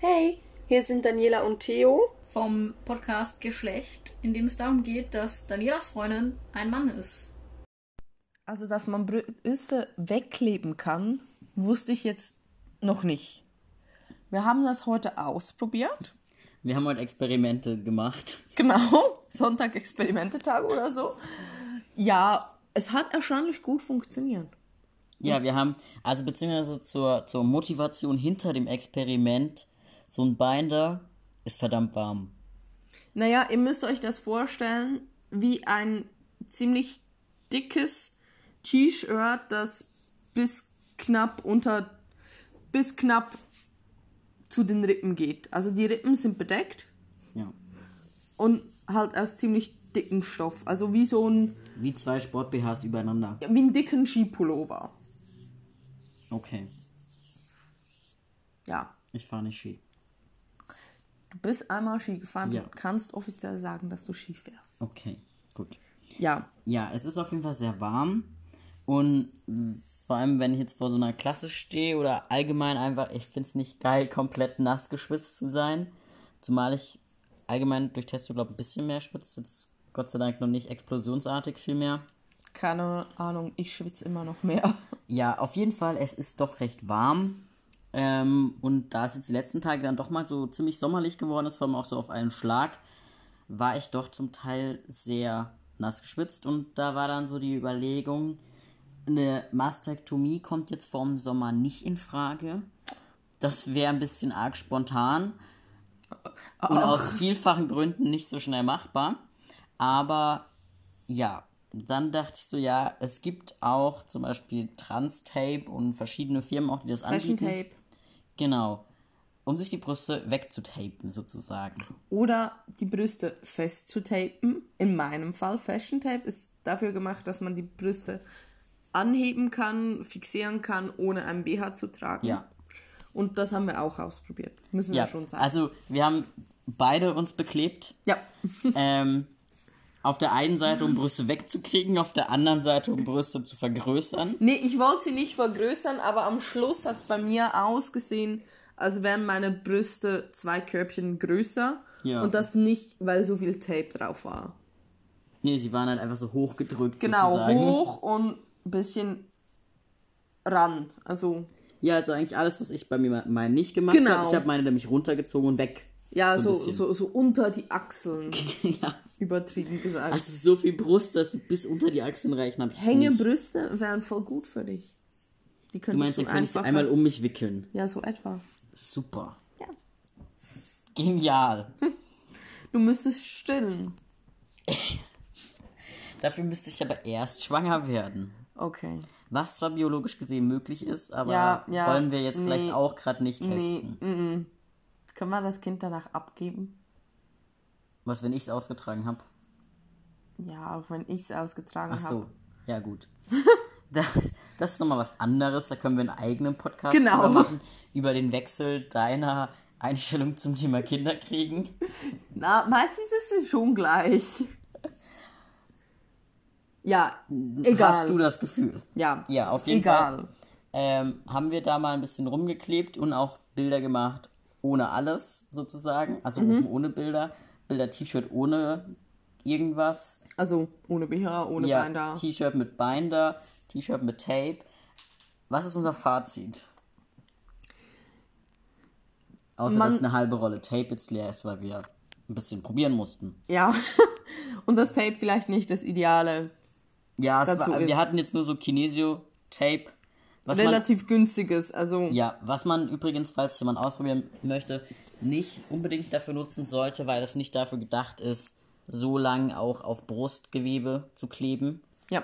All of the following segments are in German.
Hey, hier sind Daniela und Theo. vom Podcast Geschlecht, in dem es darum geht, dass Danielas Freundin ein Mann ist. Also, dass man Brüste wegkleben kann, wusste ich jetzt noch nicht. Wir haben das heute ausprobiert. Wir haben heute Experimente gemacht. Genau, Sonntag-Experimentetag oder so. Ja, es hat erstaunlich gut funktioniert. Ja, wir haben, also beziehungsweise zur, zur Motivation hinter dem Experiment, so ein Binder ist verdammt warm. Naja, ihr müsst euch das vorstellen wie ein ziemlich dickes T-Shirt, das bis knapp unter, bis knapp zu den Rippen geht. Also die Rippen sind bedeckt Ja. und halt aus ziemlich dicken Stoff. Also wie so ein, Wie zwei Sport-BHs übereinander. wie einen dicken Skipullover. Okay. Ja. Ich fahre nicht Ski. Du bist einmal Ski gefahren Ja. und kannst offiziell sagen, dass du Ski fährst. Okay, gut. Ja. Ja, es ist auf jeden Fall sehr warm. Und vor allem, wenn ich jetzt vor so einer Klasse stehe oder allgemein einfach, ich finde es nicht geil, komplett nass geschwitzt zu sein. Zumal ich allgemein durch Testo, glaube ich, ein bisschen mehr schwitze. Jetzt Gott sei Dank noch nicht explosionsartig viel mehr. Keine Ahnung, ich schwitze immer noch mehr. Ja, auf jeden Fall, es ist doch recht warm. Ähm, und da es jetzt die letzten Tage dann doch mal so ziemlich sommerlich geworden ist, vor allem auch so auf einen Schlag, war ich doch zum Teil sehr nass geschwitzt. Und da war dann so die Überlegung, eine Mastektomie kommt jetzt vorm Sommer nicht in Frage. Das wäre ein bisschen arg spontan und aus vielfachen Gründen nicht so schnell machbar. Aber ja, dann dachte ich so, ja, es gibt auch zum Beispiel Trans-Tape und verschiedene Firmen auch, die das Fashion anbieten. Tape. Genau. Um sich die Brüste wegzutapen, sozusagen. Oder die Brüste festzutapen. In meinem Fall Fashion Tape ist dafür gemacht, dass man die Brüste anheben kann, fixieren kann, ohne ein BH zu tragen. Ja. Und das haben wir auch ausprobiert. Müssen Ja, wir schon sagen. also wir haben beide uns beklebt. ja. ähm, auf der einen Seite, um Brüste wegzukriegen, auf der anderen Seite, um Brüste zu vergrößern. Nee, ich wollte sie nicht vergrößern, aber am Schluss hat es bei mir ausgesehen, als wären meine Brüste zwei Körbchen größer. Ja. Und das nicht, weil so viel Tape drauf war. Nee, sie waren halt einfach so hochgedrückt. Genau, sozusagen. hoch und ein bisschen ran. Also, Ja, also eigentlich alles, was ich bei mir meine nicht gemacht Genau. habe. Ich habe meine nämlich runtergezogen und weg. Ja, So so, so, so unter die Achseln, ja. übertrieben gesagt. Also so viel Brust, dass sie bis unter die Achseln reichen, habe ich nicht. Hängebrüste wären voll gut für dich. Die Du meinst, du, dann kann ich sie einfach... einmal um mich wickeln. ja, so etwa. Super. Ja. Genial. Du müsstest stillen. Dafür müsste ich aber erst schwanger werden. Okay. Was zwar biologisch gesehen möglich ist, aber Ja, ja, wollen wir jetzt nee, vielleicht auch gerade nicht testen. Nee, Kann man das Kind danach abgeben? Was, wenn ich es ausgetragen habe? Ja, auch wenn ich es ausgetragen Ach habe. so, ja gut. Das, das ist nochmal was anderes, da können wir einen eigenen Podcast Genau. machen, über den Wechsel deiner Einstellung zum Thema Kinder kriegen. Na, meistens ist es schon gleich. Ja, egal. Hast du das Gefühl? ja. Ja, auf jeden egal. Fall. Ähm, haben wir da mal ein bisschen rumgeklebt und auch Bilder gemacht ohne alles sozusagen. Also Mhm. oben ohne Bilder. Bilder-T-Shirt ohne irgendwas. Also ohne BH, ohne ja, Binder. T-Shirt mit Binder, T-Shirt mit Tape. Was ist unser Fazit? Außer Man- dass eine halbe Rolle Tape jetzt leer ist, weil wir ein bisschen probieren mussten. Ja. Und das Tape vielleicht nicht das Ideale. Ja, war, wir hatten jetzt nur so Kinesio-Tape. Was man, Relativ günstiges. Also ja, was man übrigens, falls jemand ausprobieren möchte, nicht unbedingt dafür nutzen sollte, weil es nicht dafür gedacht ist, so lang auch auf Brustgewebe zu kleben. ja.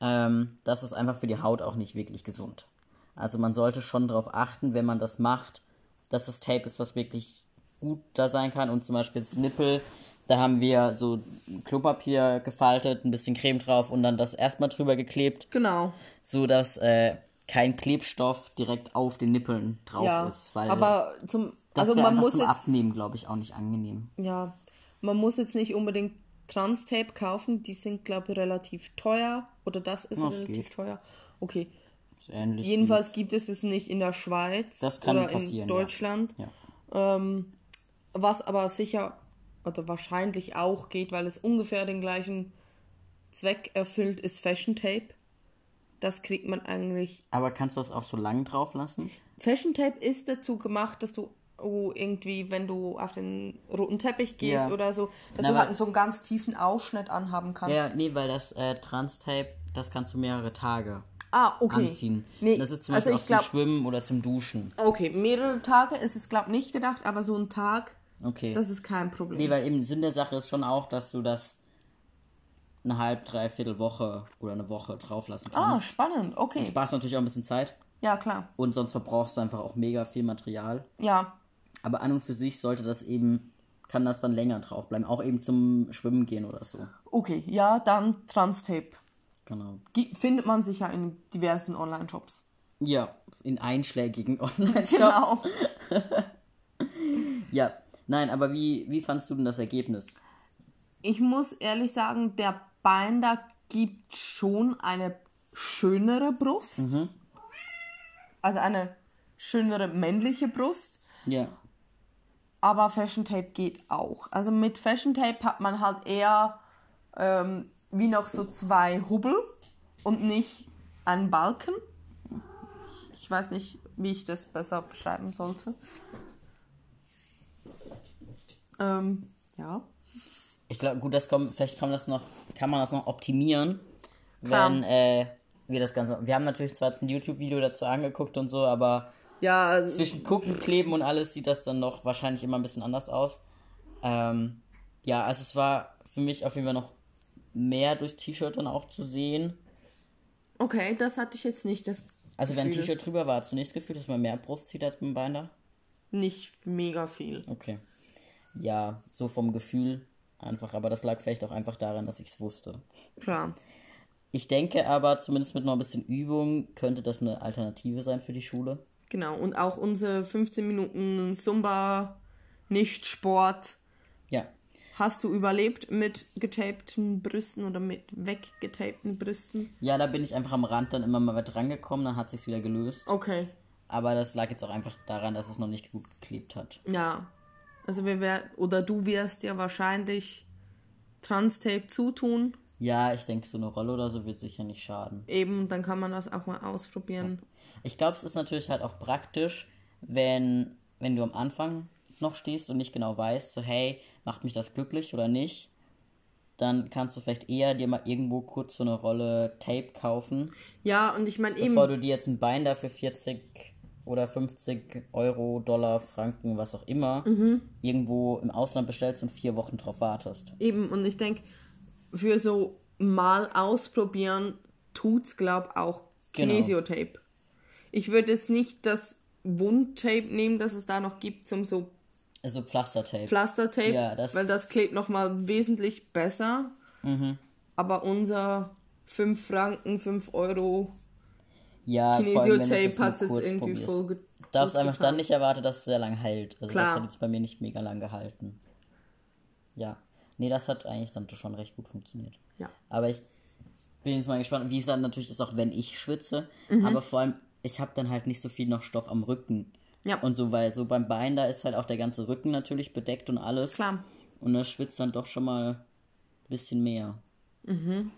ähm, das ist einfach für die Haut auch nicht wirklich gesund. Also man sollte schon darauf achten, wenn man das macht, dass das Tape ist, was wirklich gut da sein kann. Und zum Beispiel das Nippel, da haben wir so Klopapier gefaltet, ein bisschen Creme drauf und dann das erstmal drüber geklebt, Genau. so dass äh, kein Klebstoff direkt auf den Nippeln drauf Ja. ist. Weil Aber zum das also man muss zum jetzt Abnehmen, glaube ich, auch nicht angenehm. ja, man muss jetzt nicht unbedingt Trans-Tape kaufen, die sind glaube ich relativ teuer oder das ist Das relativ geht. teuer. Okay. Jedenfalls gibt es es nicht in der Schweiz Das kann oder in ja. Deutschland. Ja. Ähm, was aber sicher oder wahrscheinlich auch geht, weil es ungefähr den gleichen Zweck erfüllt, ist Fashion Tape. Das kriegt man eigentlich. Aber kannst du das auch so lang drauf lassen? Fashion Tape ist dazu gemacht, dass du oh, irgendwie, wenn du auf den roten Teppich gehst Ja. oder so, dass Na, du halt so einen ganz tiefen Ausschnitt anhaben kannst. Ja, nee, weil das äh, Trans-Tape, das kannst du mehrere Tage Ah, okay. anziehen. Nee, das ist zum also Beispiel ich auch glaub- zum Schwimmen oder zum Duschen. Okay, mehrere Tage ist es, glaube nicht gedacht, aber so ein Tag, Okay. das ist kein Problem. nee, weil eben Sinn der Sache ist schon auch, dass du das eine halb, dreiviertel Woche oder eine Woche drauf lassen ah, kannst. spannend, okay. Sparst natürlich auch ein bisschen Zeit Ja, klar. und sonst verbrauchst du einfach auch mega viel Material. Ja, Aber an und für sich sollte das eben, kann das dann länger drauf bleiben. Auch eben zum Schwimmen gehen oder so. okay. Ja, dann Transtape. Genau. Die findet man sicher in diversen Online-Shops. Ja, in einschlägigen Online-Shops. Genau. Ja, nein, aber wie, wie fandst du denn das Ergebnis? Ich muss ehrlich sagen, der Binder gibt schon eine schönere Brust. Also eine schönere männliche Brust. Ja, Aber Fashion Tape geht auch. Also mit Fashion Tape hat man halt eher ähm, wie noch so zwei Hubbel und nicht einen Balken. Ich, ich weiß nicht, wie ich das besser beschreiben sollte. Ähm, ja. Ich glaube, gut, das kommt, vielleicht kann, das noch, kann man das noch optimieren, Klar. wenn äh, wir das Ganze. Wir haben natürlich zwar jetzt ein YouTube-Video dazu angeguckt und so, aber Ja, zwischen Gucken, Kleben und alles sieht das dann noch wahrscheinlich immer ein bisschen anders aus. Ähm, ja, also es war für mich auf jeden Fall noch mehr durchs T-Shirt dann auch zu sehen. okay, das hatte ich jetzt nicht. Das Also wenn ein. T-Shirt drüber war, das Gefühl, dass man mehr Brust zieht als beim Binder? Nicht mega viel. Okay. Ja, so vom Gefühl einfach, aber das lag vielleicht auch einfach daran, dass ich es wusste. Klar. Ich denke aber, zumindest mit noch ein bisschen Übung, könnte das eine Alternative sein für die Schule. Genau. Und auch unsere 15 Minuten Zumba, nicht Sport. Ja. Hast du überlebt mit getapten Brüsten oder mit weggetapten Brüsten? Ja, da bin ich einfach am Rand dann immer mal weit rangekommen, dann hat sich's wieder gelöst. Okay. Aber das lag jetzt auch einfach daran, dass es noch nicht gut geklebt hat. Ja. Also wir werden, oder du wirst ja wahrscheinlich Transtape zutun. Ja, ich denke, so eine Rolle oder so wird sicher nicht schaden. Eben, dann kann man das auch mal ausprobieren. Ich glaube, es ist natürlich halt auch praktisch, wenn, wenn du am Anfang noch stehst und nicht genau weißt, so hey, macht mich das glücklich oder nicht, dann kannst du vielleicht eher dir mal irgendwo kurz so eine Rolle Tape kaufen, Ja, und ich meine eben, bevor du dir jetzt ein Bein dafür 40 oder 50 Euro, Dollar, Franken, was auch immer, irgendwo im Ausland bestellst und vier Wochen drauf wartest. eben, und ich denke, für so mal ausprobieren tut's, glaub auch Genau. Kinesiotape. Ich würde jetzt nicht das Wundtape nehmen, das es da noch gibt, zum so Also Pflastertape. Pflastertape, Ja, das- weil das klebt nochmal wesentlich besser. Mhm. Aber unser 5 Franken, 5 Euro ja, Kinesiotape hat es jetzt irgendwie probierst. voll ge darfst einfach dann nicht erwarten, dass es sehr lang hält. Also Klar. das hat jetzt bei mir nicht mega lang gehalten. Ja. Nee, das hat eigentlich dann schon recht gut funktioniert. Ja. Aber ich bin jetzt mal gespannt, wie es dann natürlich ist, auch wenn ich schwitze. Mhm. Aber vor allem, ich habe dann halt nicht so viel noch Stoff am Rücken. Ja. Und so, weil so beim Bein, da ist halt auch der ganze Rücken natürlich bedeckt und alles. Klar. Und das schwitzt dann doch schon mal ein bisschen mehr. Mhm.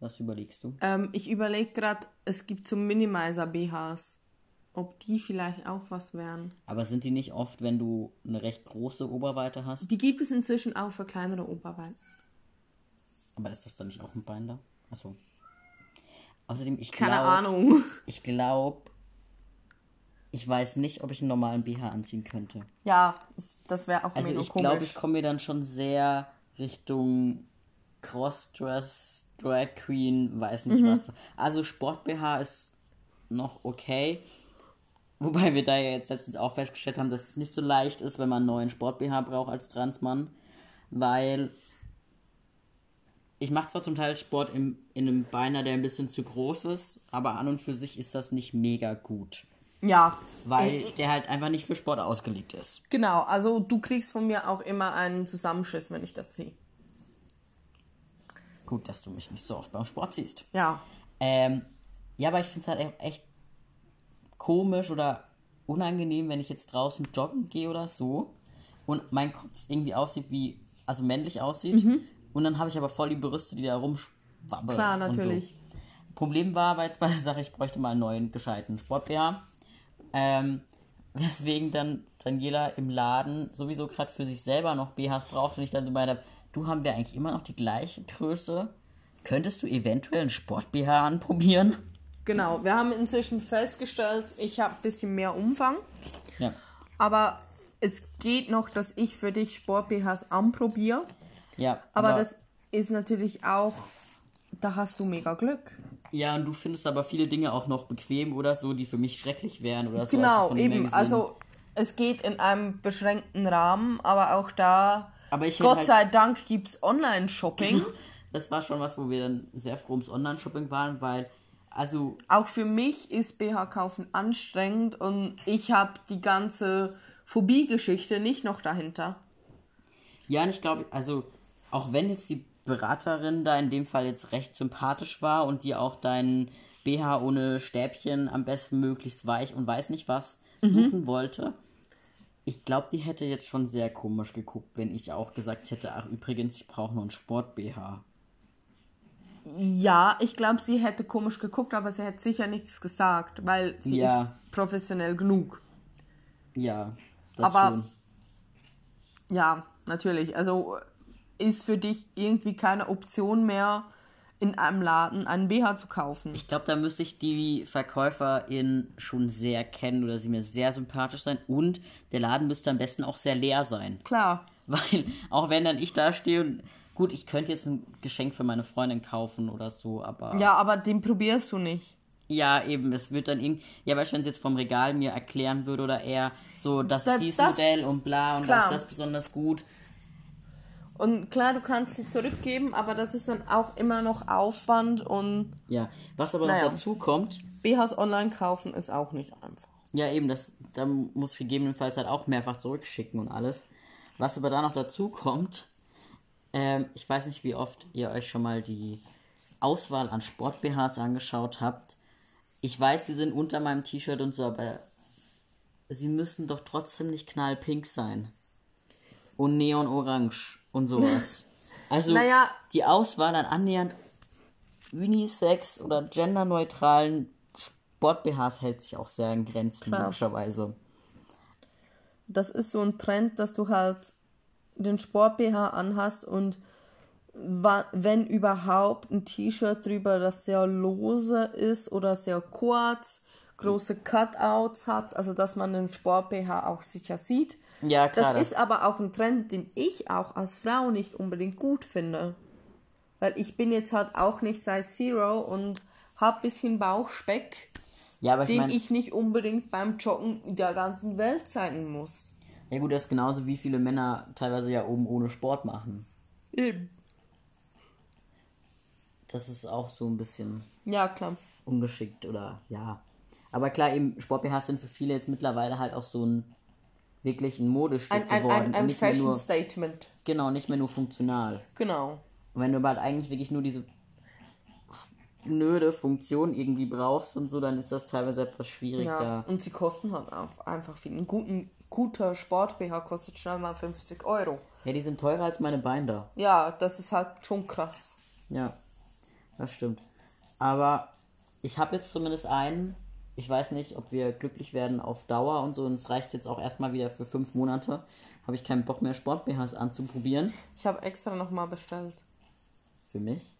Was überlegst du? Ähm, ich überlege gerade, es gibt so Minimizer-BHs. Ob die vielleicht auch was wären. Aber sind die nicht oft, wenn du eine recht große Oberweite hast? Die gibt es inzwischen auch für kleinere Oberweiten. Aber ist das dann nicht auch ein Binder? Achso. Außerdem, ich Keine glaub, Ahnung. Ich glaube, ich weiß nicht, ob ich einen normalen BH anziehen könnte. Ja, das wäre auch Also ich glaube, ich komme mir dann schon sehr Richtung Crossdress, Drag Queen, weiß nicht Mhm. was. Also Sport BH ist noch okay. Wobei wir da ja jetzt letztens auch festgestellt haben, dass es nicht so leicht ist, wenn man einen neuen Sport BH braucht als Transmann. Weil ich mache zwar zum Teil Sport im, in einem Beiner, der ein bisschen zu groß ist, aber an und für sich ist das nicht mega gut. ja, Weil der halt einfach nicht für Sport ausgelegt ist. genau. Also du kriegst von mir auch immer einen Zusammenschiss, wenn ich das sehe. Gut, dass du mich nicht so oft beim Sport siehst. Ja. Ähm, ja, aber ich finde es halt e- echt komisch oder unangenehm, wenn ich jetzt draußen joggen gehe oder so und mein Kopf irgendwie aussieht wie, also männlich aussieht. Und dann habe ich aber voll die Brüste, die da rumschwabbeln. Mhm. Klar, natürlich. So. Problem war aber jetzt bei der Sache, ich bräuchte mal einen neuen gescheiten Sport-BH. Ähm, weswegen dann Daniela im Laden sowieso gerade für sich selber noch BHs braucht und ich dann so meine, du haben wir eigentlich immer noch die gleiche Größe. Könntest du eventuell einen Sport-BH anprobieren? Genau, wir haben inzwischen festgestellt, ich habe ein bisschen mehr Umfang, Ja. aber es geht noch, dass ich für dich Sport-BHs anprobiere. Ja. Aber das ist natürlich auch, da hast du mega Glück. Ja, und du findest aber viele Dinge auch noch bequem oder so, die für mich schrecklich wären oder so. Genau, also her eben. Also es geht in einem beschränkten Rahmen, aber auch da, Aber ich Gott halt- sei Dank, gibt es Online-Shopping. Das war schon was, wo wir dann sehr froh ums Online-Shopping waren, weil, also, auch für mich ist BH-Kaufen anstrengend und ich habe die ganze Phobie-Geschichte nicht noch dahinter. ja, und ich glaube, also, auch wenn jetzt die Beraterin da in dem Fall jetzt recht sympathisch war und die auch deinen BH ohne Stäbchen am besten möglichst weich und weiß nicht was suchen wollte, ich glaube, die hätte jetzt schon sehr komisch geguckt, wenn ich auch gesagt hätte, ach übrigens, ich brauche nur einen Sport-BH. Ja, ich glaube, sie hätte komisch geguckt, aber sie hätte sicher nichts gesagt, weil sie Ja. ist professionell genug. Ja, das Aber- schon. Ja, natürlich. Also ist für dich irgendwie keine Option mehr, in einem Laden einen BH zu kaufen. Ich glaube, da müsste ich die Verkäuferin schon sehr kennen oder sie mir sehr sympathisch sein und der Laden müsste am besten auch sehr leer sein. Klar. Weil, auch wenn dann ich da stehe und gut, ich könnte jetzt ein Geschenk für meine Freundin kaufen oder so, aber Ja, aber den probierst du nicht. ja, eben, es wird dann irgendwie, ja, weißt du, wenn sie jetzt vom Regal mir erklären würde oder eher so, das Da- ist dieses das- Modell und bla und das ist das besonders gut. Und klar, du kannst sie zurückgeben, aber das ist dann auch immer noch Aufwand und Ja, was aber Naja. noch dazu kommt, BHs online kaufen ist auch nicht einfach. Ja, eben, das, da muss ich gegebenenfalls halt auch mehrfach zurückschicken und alles. Was aber da noch dazu kommt, ähm, ich weiß nicht, wie oft ihr euch schon mal die Auswahl an Sport-BHs angeschaut habt. Ich weiß, sie sind unter meinem T-Shirt und so, aber sie müssen doch trotzdem nicht knallpink sein. Und neonorange und sowas. Also, Naja. die Auswahl an annähernd unisex oder genderneutralen Sport-BHs hält sich auch sehr in Grenzen, Klar. logischerweise. Das ist so ein Trend, dass du halt den Sport-BH anhast und wenn überhaupt ein T-Shirt drüber, das sehr lose ist oder sehr kurz, große Cutouts hat, also dass man den Sport-BH auch sicher sieht. Ja, klar. das ist aber auch ein Trend, den ich auch als Frau nicht unbedingt gut finde. Weil ich bin jetzt halt auch nicht Size Zero und hab bisschen Bauchspeck, ja, ich den meine, ich nicht unbedingt beim Joggen der ganzen Welt zeigen muss. ja gut, das ist genauso wie viele Männer teilweise ja oben ohne Sport machen. Eben. Das ist auch so ein bisschen Ja, klar. ungeschickt oder ja. Aber klar, eben Sport-BHs sind für viele jetzt mittlerweile halt auch so ein wirklich ein Modestück Ein, ein, geworden. ein, ein nicht mehr Fashion nur, Statement. genau, nicht mehr nur funktional. Genau. Und wenn du aber halt eigentlich wirklich nur diese schnöde Funktion irgendwie brauchst und so, dann ist das teilweise etwas schwierig Ja. Und sie kosten halt auch einfach viel. Ein guten, guter Sport-BH kostet schnell mal 50 Euro. Ja, die sind teurer als meine Binder. Ja, das ist halt schon krass. Ja, das stimmt. Aber ich habe jetzt zumindest einen. Ich weiß nicht, ob wir glücklich werden auf Dauer und so. Und es reicht jetzt auch erstmal wieder für fünf Monate. Habe ich keinen Bock mehr, Sport-BHs anzuprobieren. Ich habe extra nochmal bestellt. Für mich.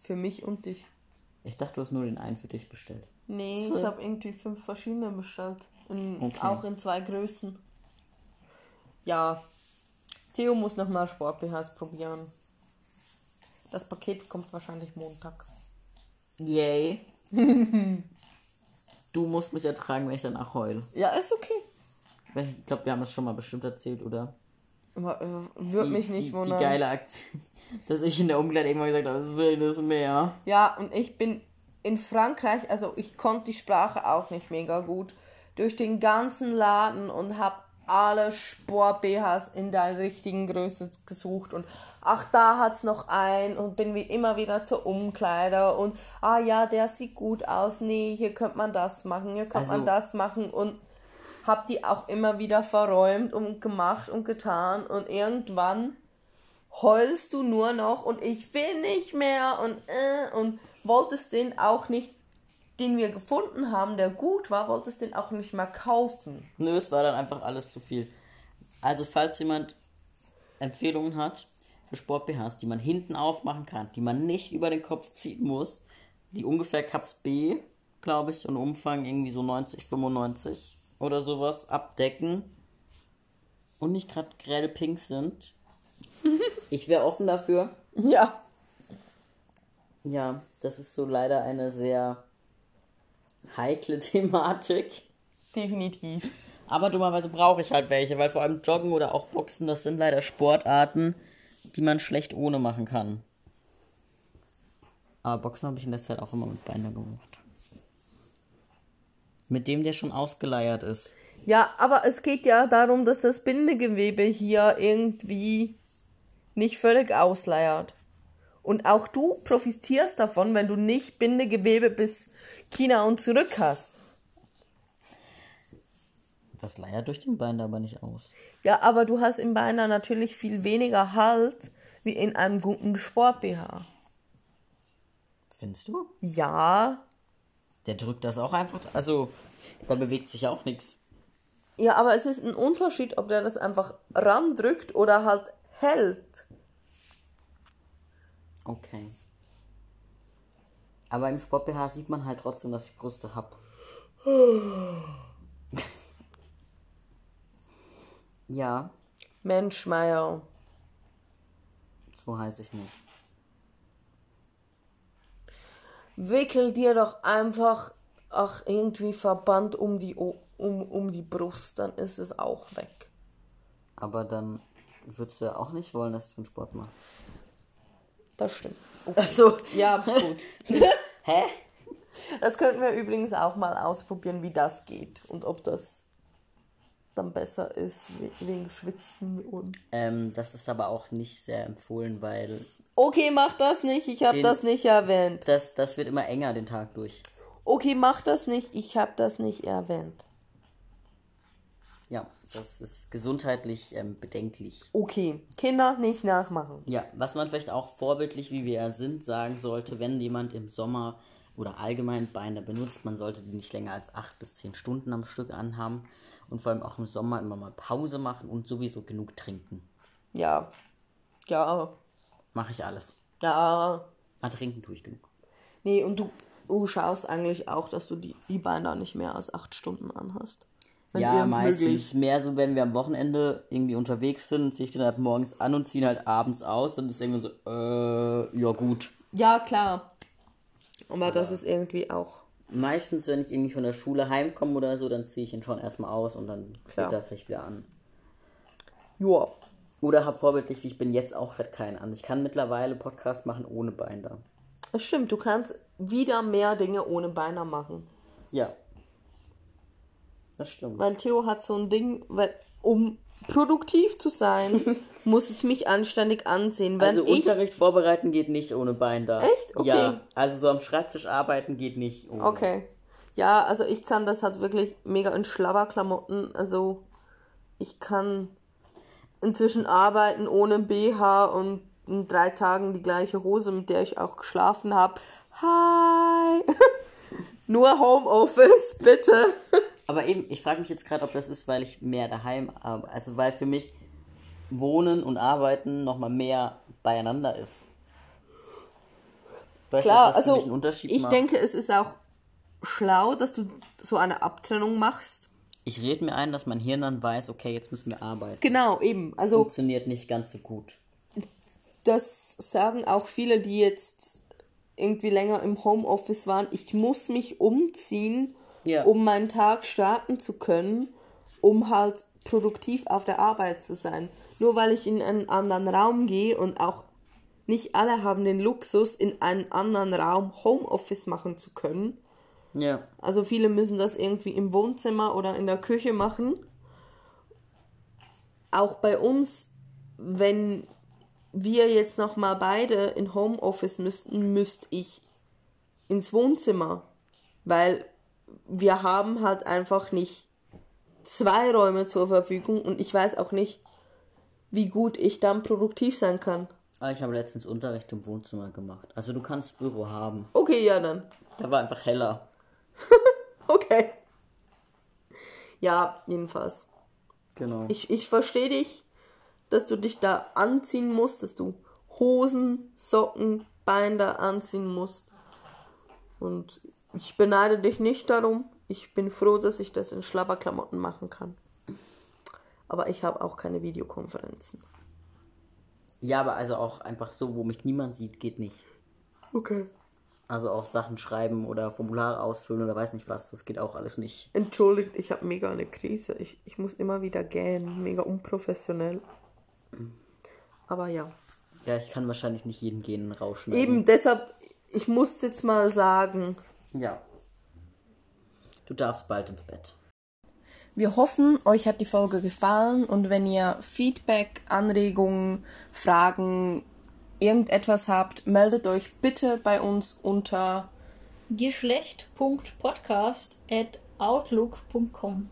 Für mich und dich. Ich dachte, du hast nur den einen für dich bestellt. Nee, So. ich habe irgendwie fünf verschiedene bestellt. In, Okay. Auch in zwei Größen. Ja. Theo muss nochmal Sport-BHs probieren. Das Paket kommt wahrscheinlich Montag. Yay. du musst mich ertragen, wenn ich danach heule. Ja, ist okay. Ich glaube, wir haben das schon mal bestimmt erzählt, oder? Äh, Würde mich nicht die, wundern. Die geile Aktion, dass ich in der Umkleide immer gesagt habe, es will das mehr. Ja, und ich bin in Frankreich, also ich konnte die Sprache auch nicht mega gut, durch den ganzen Laden und habe alle Sport-BHs in der richtigen Größe gesucht. Und ach, da hat's noch ein und bin wie immer wieder zur Umkleider und ah ja, der sieht gut aus, nee, hier könnte man das machen, hier könnte Also- man das machen. Und hab die auch immer wieder verräumt und gemacht und getan. Und irgendwann heulst du nur noch und ich will nicht mehr und äh, und wolltest den auch nicht, den wir gefunden haben, der gut war, wolltest den auch nicht mehr kaufen. Nö, es war dann einfach alles zu viel. Also falls jemand Empfehlungen hat für Sport-BHs, die man hinten aufmachen kann, die man nicht über den Kopf ziehen muss, die ungefähr Cups B, glaube ich, und Umfang irgendwie so 90, 95 oder sowas abdecken und nicht gerade grell pink sind. ich wäre offen dafür. Ja. Ja, das ist so leider eine sehr heikle Thematik. Definitiv. Aber dummerweise brauche ich halt welche, weil vor allem Joggen oder auch Boxen, das sind leider Sportarten, die man schlecht ohne machen kann. Aber Boxen habe ich in der Zeit auch immer mit Beiner gemacht. Mit dem, der schon ausgeleiert ist. Ja, aber es geht ja darum, dass das Bindegewebe hier irgendwie nicht völlig ausleiert. Und auch du profitierst davon, wenn du nicht Bindegewebe bis China und zurück hast. Das leiert durch den Bein aber nicht aus. Ja, aber du hast im Beiner natürlich viel weniger Halt wie in einem guten Sport-BH. Findest du? Ja. Der drückt das auch einfach. Also, da bewegt sich auch nichts. Ja, aber es ist ein Unterschied, ob der das einfach randrückt oder halt hält. Okay. Aber im Sport-BH sieht man halt trotzdem, dass ich Brüste hab. ja, Mensch, Meier. so heiße ich nicht. Wickel dir doch einfach ach, irgendwie Verband um die, O- um, um die Brust, dann ist es auch weg. Aber dann würdest du ja auch nicht wollen, dass ich den Sport mache. Das stimmt. Also, Ja, gut. hä? Das könnten wir übrigens auch mal ausprobieren, wie das geht und ob das dann besser ist we- wegen Schwitzen und. Ähm, das ist aber auch nicht sehr empfohlen, weil Okay, mach das nicht, ich habe das nicht erwähnt. das, das wird immer enger den Tag durch. Okay, mach das nicht, ich habe das nicht erwähnt. Ja, das ist gesundheitlich ähm, bedenklich. Okay, Kinder nicht nachmachen. Ja, was man vielleicht auch vorbildlich, wie wir ja sind, sagen sollte, wenn jemand im Sommer oder allgemein Beine benutzt, man sollte die nicht länger als 8 bis 10 Stunden am Stück anhaben und vor allem auch im Sommer immer mal Pause machen und sowieso genug trinken. Ja. Ja. Mache ich alles. Ja. Mal trinken tue ich genug. Nee, und du, du schaust eigentlich auch, dass du die E-Beine nicht mehr als acht Stunden anhast. Wenn ja, meistens mehr so, wenn wir am Wochenende irgendwie unterwegs sind, ziehe ich den halt morgens an und ziehe ihn halt abends aus und ist irgendwie so, äh, ja gut. Ja, klar. Aber das ist irgendwie auch. Meistens, wenn ich irgendwie von der Schule heimkomme oder so, dann ziehe ich ihn schon erstmal aus und dann Klar. später vielleicht wieder an. Joa. Oder hab vorbildlich, wie ich bin, jetzt auch gerade keinen an. Ich kann mittlerweile Podcast machen ohne Binder. Das stimmt, du kannst wieder mehr Dinge ohne Beine machen. Ja. Das stimmt. Weil Theo hat so ein Ding, weil, um produktiv zu sein, muss ich mich anständig ansehen. Wenn Also ich. Unterricht vorbereiten geht nicht ohne Binder. Echt? Okay. Ja, also so am Schreibtisch arbeiten geht nicht ohne. Okay. Ja, also ich kann das halt wirklich mega in Schlabberklamotten. Also ich kann inzwischen arbeiten ohne BH und in drei Tagen die gleiche Hose, mit der ich auch geschlafen habe. Hi! Nur Homeoffice, bitte. Aber eben, ich frage mich jetzt gerade, ob das ist, weil ich mehr daheim arbeite. Also weil für mich Wohnen und Arbeiten nochmal mehr beieinander ist. Weißt du, Klar, für also mich einen Unterschied ich macht? denke, es ist auch schlau, dass du so eine Abtrennung machst. Ich rede mir ein, dass mein Hirn dann weiß, okay, jetzt müssen wir arbeiten. Genau, eben. Also Funktioniert nicht ganz so gut. das sagen auch viele, die jetzt irgendwie länger im Homeoffice waren. Ich muss mich umziehen, Ja. um meinen Tag starten zu können, um halt produktiv auf der Arbeit zu sein. Nur weil ich in einen anderen Raum gehe und auch nicht alle haben den Luxus, in einen anderen Raum Homeoffice machen zu können. Ja. Also viele müssen das irgendwie im Wohnzimmer oder in der Küche machen. Auch bei uns, wenn wir jetzt noch mal beide in Homeoffice müssten, müsste ich ins Wohnzimmer, weil wir haben halt einfach nicht zwei Räume zur Verfügung und ich weiß auch nicht, wie gut ich dann produktiv sein kann. Ah, Ich habe letztens Unterricht im Wohnzimmer gemacht. Also du kannst Büro haben. Okay, ja dann. Da war einfach heller. Okay. Ja, jedenfalls. Genau. Ich, ich verstehe dich, dass du dich da anziehen musst, dass du Hosen, Socken, Binder anziehen musst. Und ich beneide dich nicht darum. Ich bin froh, dass ich das in Schlabberklamotten machen kann. Aber ich habe auch keine Videokonferenzen. Ja, aber also auch einfach so, wo mich niemand sieht, geht nicht. Okay. Also auch Sachen schreiben oder Formulare ausfüllen oder weiß nicht was, das geht auch alles nicht. Entschuldigt, ich habe mega eine Krise. Ich, ich muss immer wieder gähnen. Mega unprofessionell. Aber ja. Ja, ich kann wahrscheinlich nicht jeden Genen rausschneiden. Eben deshalb, ich muss jetzt mal sagen, Ja. Du darfst bald ins Bett. Wir hoffen, euch hat die Folge gefallen und wenn ihr Feedback, Anregungen, Fragen, irgendetwas habt, meldet euch bitte bei uns unter Geschlecht.podcast at outlook.com